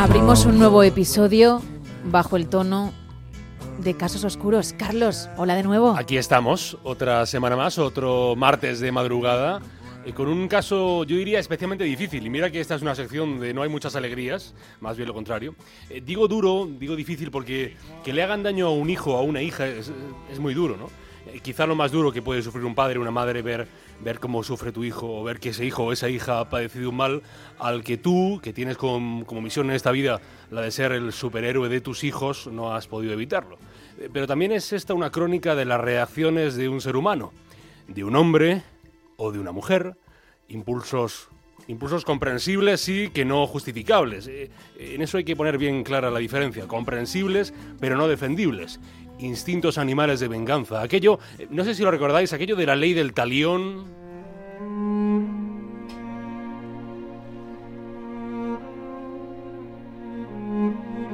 Abrimos un nuevo episodio bajo el tono de Casos Oscuros. Carlos, hola de nuevo. Aquí estamos, otra semana más, otro martes de madrugada, eh, con un caso, yo diría, especialmente difícil. Y mira que esta es una sección donde no hay muchas alegrías, más bien lo contrario. Eh, digo duro, digo difícil porque que le hagan daño a un hijo o a una hija es, es muy duro, ¿no? Eh, quizá lo más duro que puede sufrir un padre o una madre ver, ver cómo sufre tu hijo o ver que ese hijo o esa hija ha padecido un mal al que tú, que tienes como, como misión en esta vida la de ser el superhéroe de tus hijos, no has podido evitarlo. Eh, Pero también es esta una crónica de las reacciones de un ser humano, de un hombre o de una mujer, impulsos Impulsos comprensibles sí que no justificables. Eh, en eso hay que poner bien clara la diferencia. Comprensibles pero no defendibles. Instintos animales de venganza. Aquello, no sé si lo recordáis, aquello de la ley del talión.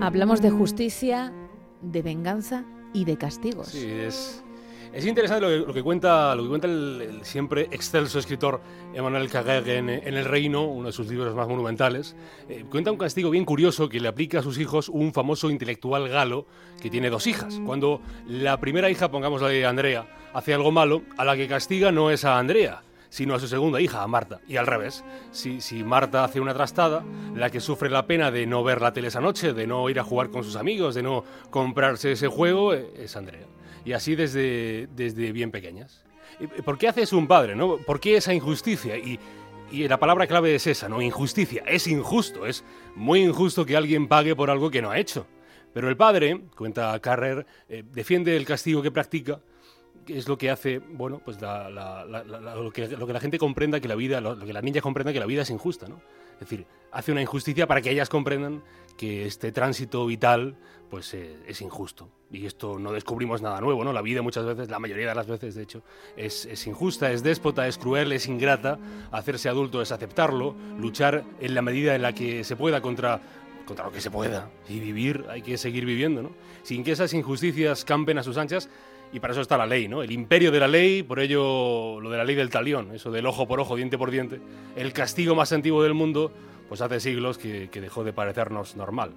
Hablamos de justicia, de venganza y de castigos. Sí, es, es interesante lo que, lo que cuenta, lo que cuenta el, el siempre excelso escritor Emmanuel Carrère en, en El Reino, uno de sus libros más monumentales. Eh, cuenta un castigo bien curioso que le aplica a sus hijos un famoso intelectual galo que tiene dos hijas. Cuando la primera hija, pongámosle Andrea, hace algo malo, a la que castiga no es a Andrea, sino a su segunda hija, a Marta. Y al revés, si, si, Marta hace una trastada, la que sufre la pena de no ver la tele esa noche, de no ir a jugar con sus amigos, de no comprarse ese juego, eh, es Andrea. Y así desde, desde bien pequeñas. ¿Por qué hace un padre? ¿no? ¿Por qué esa injusticia? Y, y la palabra clave es esa, ¿no? Injusticia. Es injusto, es muy injusto que alguien pague por algo que no ha hecho. Pero el padre, cuenta Carrer, eh, defiende el castigo que practica es lo que hace, bueno, pues la, la, la, lo, que, lo, que, la gente comprenda que la vida, lo, que las niñas comprendan que la vida es injusta, ¿no? Es decir, hace una injusticia para que ellas comprendan que este tránsito vital, pues eh, es injusto. Y esto no descubrimos nada nuevo, ¿no? La vida muchas veces, la mayoría de las veces, de hecho, es, injusta, es déspota, es cruel, es ingrata. Hacerse adulto es aceptarlo, luchar en la medida en la que se pueda contra contra lo que se pueda y vivir, hay que seguir viviendo, ¿no? Sin que esas injusticias campen a sus anchas, y para eso está la ley, ¿no? El imperio de la ley, por ello lo de la ley del talión, eso del ojo por ojo, diente por diente, el castigo más antiguo del mundo, pues hace siglos que, dejó de parecernos normal.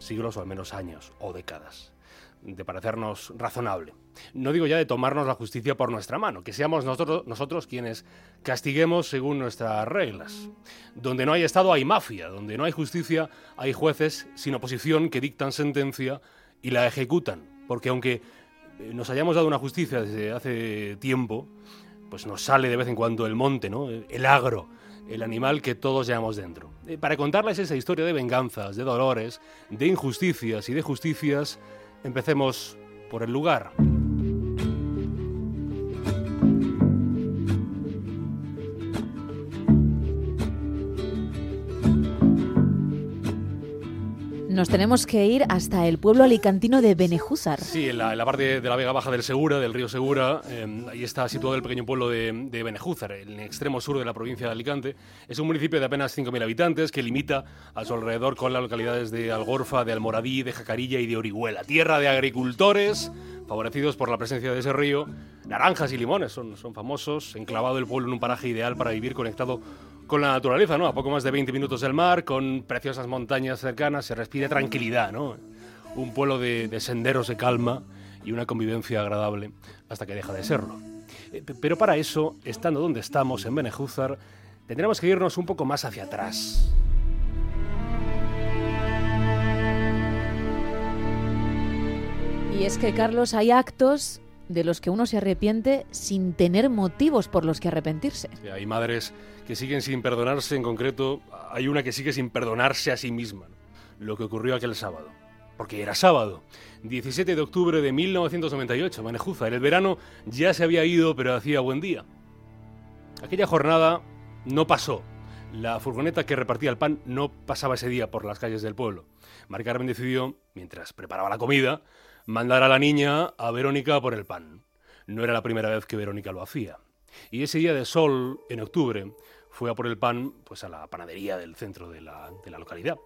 Siglos o al menos años o décadas de parecernos razonable. No digo ya de tomarnos la justicia por nuestra mano, que seamos nosotros, nosotros quienes castiguemos según nuestras reglas. Donde no hay Estado hay mafia, donde no hay justicia hay jueces sin oposición que dictan sentencia y la ejecutan. Porque aunque nos hayamos dado una justicia desde hace tiempo, pues nos sale de vez en cuando el monte, ¿no? El agro, el animal que todos llevamos dentro. Eh, Para contarles esa historia de venganzas, de dolores, de injusticias y de justicias, empecemos por el lugar. Nos tenemos que ir hasta el pueblo alicantino de Benejúzar. Sí, en la, parte de la vega baja del Segura, del río Segura, eh, ahí está situado el pequeño pueblo de, de, Benejúzar, en el extremo sur de la provincia de Alicante. Es un municipio de apenas 5.000 habitantes que limita a su alrededor con las localidades de Algorfa, de Almoradí, de Jacarilla y de Orihuela. Tierra de agricultores favorecidos por la presencia de ese río. Naranjas y limones son, son famosos, enclavado el pueblo en un paraje ideal para vivir conectado con la naturaleza, ¿no? A poco más de 20 minutos del mar, con preciosas montañas cercanas, se respira tranquilidad, ¿no? Un pueblo de, de senderos de calma y una convivencia agradable hasta que deja de serlo. Eh, pero para eso, estando donde estamos, en Benejúzar, tendremos que irnos un poco más hacia atrás. Y es que, Carlos, hay actos de los que uno se arrepiente sin tener motivos por los que arrepentirse. Hay madres que siguen sin perdonarse, en concreto hay una que sigue sin perdonarse a sí misma, lo que ocurrió aquel sábado. Porque era sábado, 17 de octubre de 1998, Manejuzar. El verano ya se había ido, pero hacía buen día. Aquella jornada no pasó. La furgoneta que repartía el pan no pasaba ese día por las calles del pueblo. Mari Carmen decidió, mientras preparaba la comida, mandar a la niña a Verónica por el pan. No era la primera vez que Verónica lo hacía. Y ese día de sol, en octubre, fue a por el pan pues a la panadería del centro de la, de la localidad.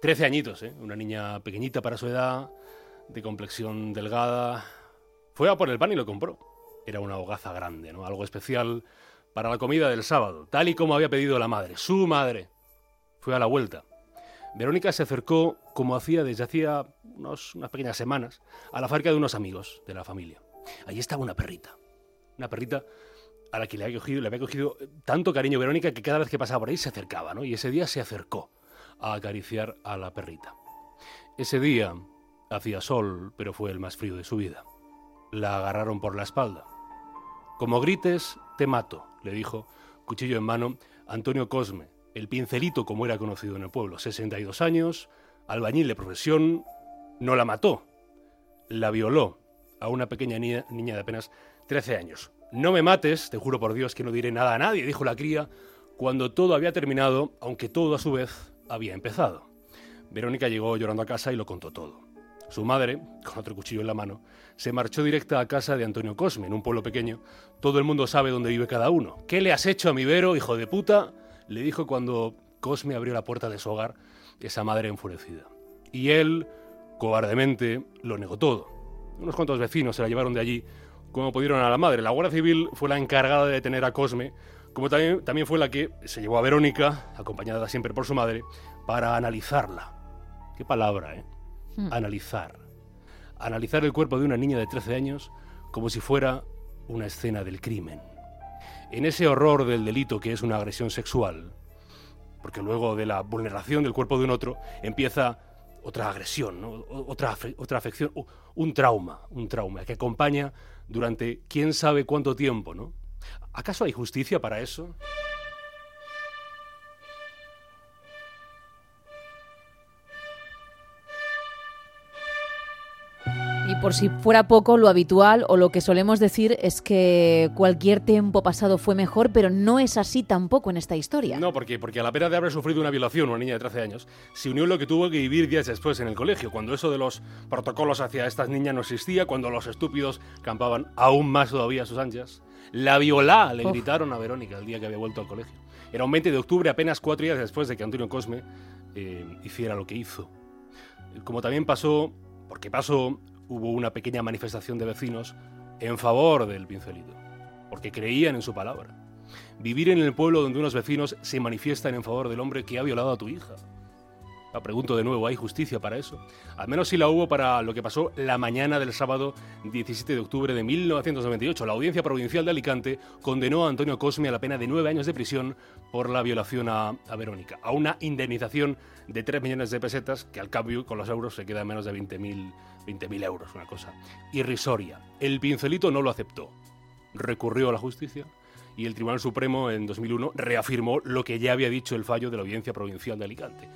Trece añitos, ¿eh? una niña pequeñita para su edad, de complexión delgada. Fue a por el pan y lo compró. Era una hogaza grande, ¿no? algo especial para la comida del sábado, tal y como había pedido la madre, su madre. Fue a la vuelta. Verónica se acercó, como hacía desde hacía unas pequeñas semanas, a la fábrica de unos amigos de la familia. Allí estaba una perrita. Una perrita a la que le había cogido, le había cogido tanto cariño Verónica que cada vez que pasaba por ahí se acercaba, ¿no? Y ese día se acercó a acariciar a la perrita. Ese día hacía sol, pero fue el más frío de su vida. La agarraron por la espalda. Como grites, te mato, le dijo, cuchillo en mano, Antonio Cosme, el pincelito como era conocido en el pueblo, 62 años, albañil de profesión, no la mató, la violó a una pequeña niña, de apenas 13 años. No me mates, te juro por Dios que no diré nada a nadie, dijo la cría, cuando todo había terminado, aunque todo a su vez había empezado. Verónica llegó llorando a casa y lo contó todo. Su madre, con otro cuchillo en la mano, se marchó directa a casa de Antonio Cosme, en un pueblo pequeño. Todo el mundo sabe dónde vive cada uno. ¿Qué le has hecho a mi Vero, hijo de puta? Le dijo cuando Cosme abrió la puerta de su hogar, esa madre enfurecida. Y él, cobardemente, lo negó todo. Unos cuantos vecinos se la llevaron de allí, como pudieron a la madre. La Guardia Civil fue la encargada de detener a Cosme, como también, también fue la que se llevó a Verónica, acompañada siempre por su madre, para analizarla. Qué palabra, ¿eh? Hmm. Analizar. Analizar el cuerpo de una niña de 13 años como si fuera una escena del crimen en ese horror del delito que es una agresión sexual, porque luego de la vulneración del cuerpo de un otro empieza otra agresión, otra, otra afección, un trauma, un trauma que acompaña durante quién sabe cuánto tiempo, ¿no? ¿Acaso hay justicia para eso? Y por si fuera poco, lo habitual o lo que solemos decir es que cualquier tiempo pasado fue mejor, pero no es así tampoco en esta historia. No, porque, porque a la pena de haber sufrido una violación una niña de 13 años, se unió lo que tuvo que vivir días después en el colegio, cuando eso de los protocolos hacia estas niñas no existía, cuando los estúpidos campaban aún más todavía a sus anchas. La violá, le gritaron a Verónica el día que había vuelto al colegio. Era un 20 de octubre, apenas cuatro días después de que Antonio Cosme eh, hiciera lo que hizo. Como también pasó, porque pasó hubo una pequeña manifestación de vecinos en favor del pincelito, porque creían en su palabra. Vivir en el pueblo donde unos vecinos se manifiestan en favor del hombre que ha violado a tu hija. La pregunto de nuevo, ¿hay justicia para eso? Al menos sí la hubo para lo que pasó la mañana del sábado 17 de octubre de 1998. La Audiencia Provincial de Alicante condenó a Antonio Cosme a la pena de nueve años de prisión por la violación a, Verónica, a una indemnización de 3 millones de pesetas, que al cambio con los euros se queda en menos de 20.000 20.000 euros, una cosa irrisoria. El pincelito no lo aceptó. Recurrió a la justicia y el Tribunal Supremo en 2001 reafirmó lo que ya había dicho el fallo de la Audiencia Provincial de Alicante.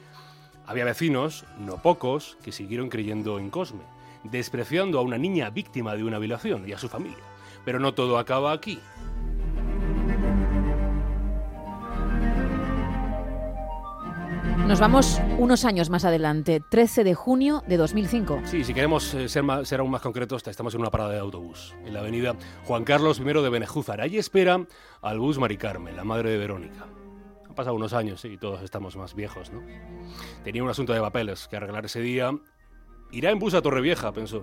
Había vecinos, no pocos, que siguieron creyendo en Cosme, despreciando a una niña víctima de una violación y a su familia. Pero no todo acaba aquí. Nos vamos unos años más adelante, 13 de junio de 2005. Sí, si queremos eh, ser, ser aún más concretos, estamos en una parada de autobús, en la avenida Juan Carlos I de Benejúzar. Allí espera al bus Mari Carmen, la madre de Verónica. Han pasado unos años y todos estamos más viejos, ¿no? Tenía un asunto de papeles que arreglar ese día. Irá en bus a Torrevieja, pensó.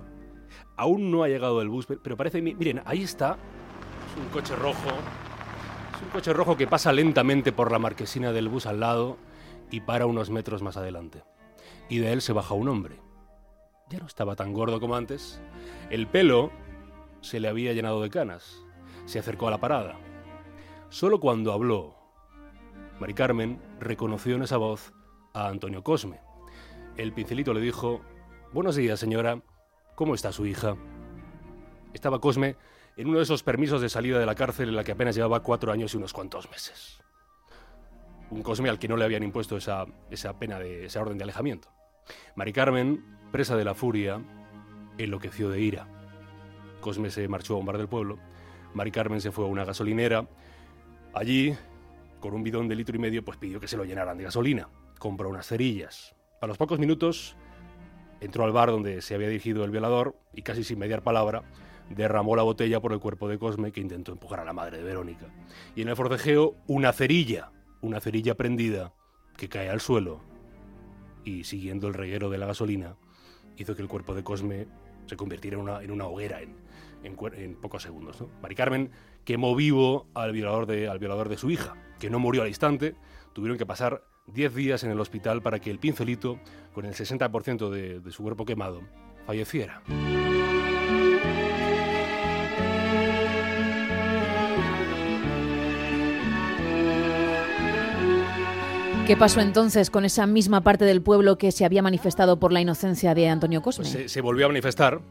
Aún no ha llegado el bus, pero parece... Miren, ahí está. Es un coche rojo. Es un coche rojo que pasa lentamente por la marquesina del bus al lado y para unos metros más adelante. Y de él se baja un hombre. Ya no estaba tan gordo como antes. El pelo se le había llenado de canas. Se acercó a la parada. Solo cuando habló, Mari Carmen reconoció en esa voz a Antonio Cosme. El pincelito le dijo, Buenos días, señora. ¿Cómo está su hija? Estaba Cosme en uno de esos permisos de salida de la cárcel en la que apenas llevaba cuatro años y unos cuantos meses Cosme al que no le habían impuesto esa, esa pena de esa orden de alejamiento. Mari Carmen, presa de la furia, enloqueció de ira. Cosme se marchó a un bar del pueblo. Mari Carmen se fue a una gasolinera. Allí, con un bidón de litro y medio, pues pidió que se lo llenaran de gasolina. Compró unas cerillas. A los pocos minutos entró al bar donde se había dirigido el violador y casi sin mediar palabra derramó la botella por el cuerpo de Cosme que intentó empujar a la madre de Verónica. Y en el forcejeo una cerilla una cerilla prendida que cae al suelo y siguiendo el reguero de la gasolina hizo que el cuerpo de Cosme se convirtiera en una, hoguera en, pocos segundos. ¿no? Mari Carmen quemó vivo al violador, de, al violador de su hija, que no murió al instante, tuvieron que pasar 10 días en el hospital para que el pincelito, con el 60% de, de su cuerpo quemado, falleciera. ¿Qué pasó entonces con esa misma parte del pueblo que se había manifestado por la inocencia de Antonio Cosme? Pues se, volvió a manifestar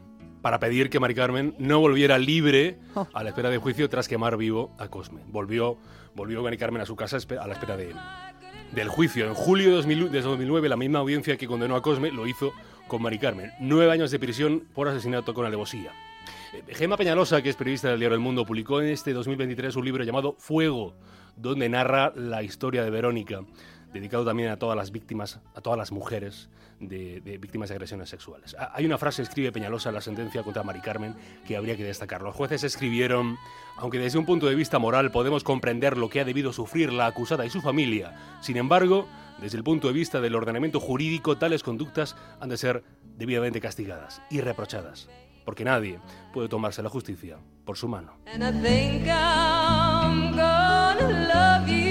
para pedir que Mari Carmen no volviera libre Oh. a la espera de juicio tras quemar vivo a Cosme. Volvió, volvió Mari Carmen a su casa a la espera de, del juicio. En julio de, 2000 de 2009, la misma audiencia que condenó a Cosme lo hizo con Mari Carmen. Nueve años de prisión por asesinato con alevosía. Eh, Gemma Peñalosa, que es periodista del diario El Mundo, publicó en este 2023 un libro llamado Fuego, donde narra la historia de Verónica, dedicado también a todas las víctimas, a todas las mujeres de, víctimas de agresiones sexuales. Ah, Hay una frase, escribe Peñalosa en la sentencia contra Mari Carmen, que habría que destacar. Los jueces escribieron, aunque desde un punto de vista moral podemos comprender lo que ha debido sufrir la acusada y su familia, sin embargo, desde el punto de vista del ordenamiento jurídico, tales conductas han de ser debidamente castigadas y reprochadas, porque nadie puede tomarse la justicia por su mano. And I think I'm gonna love you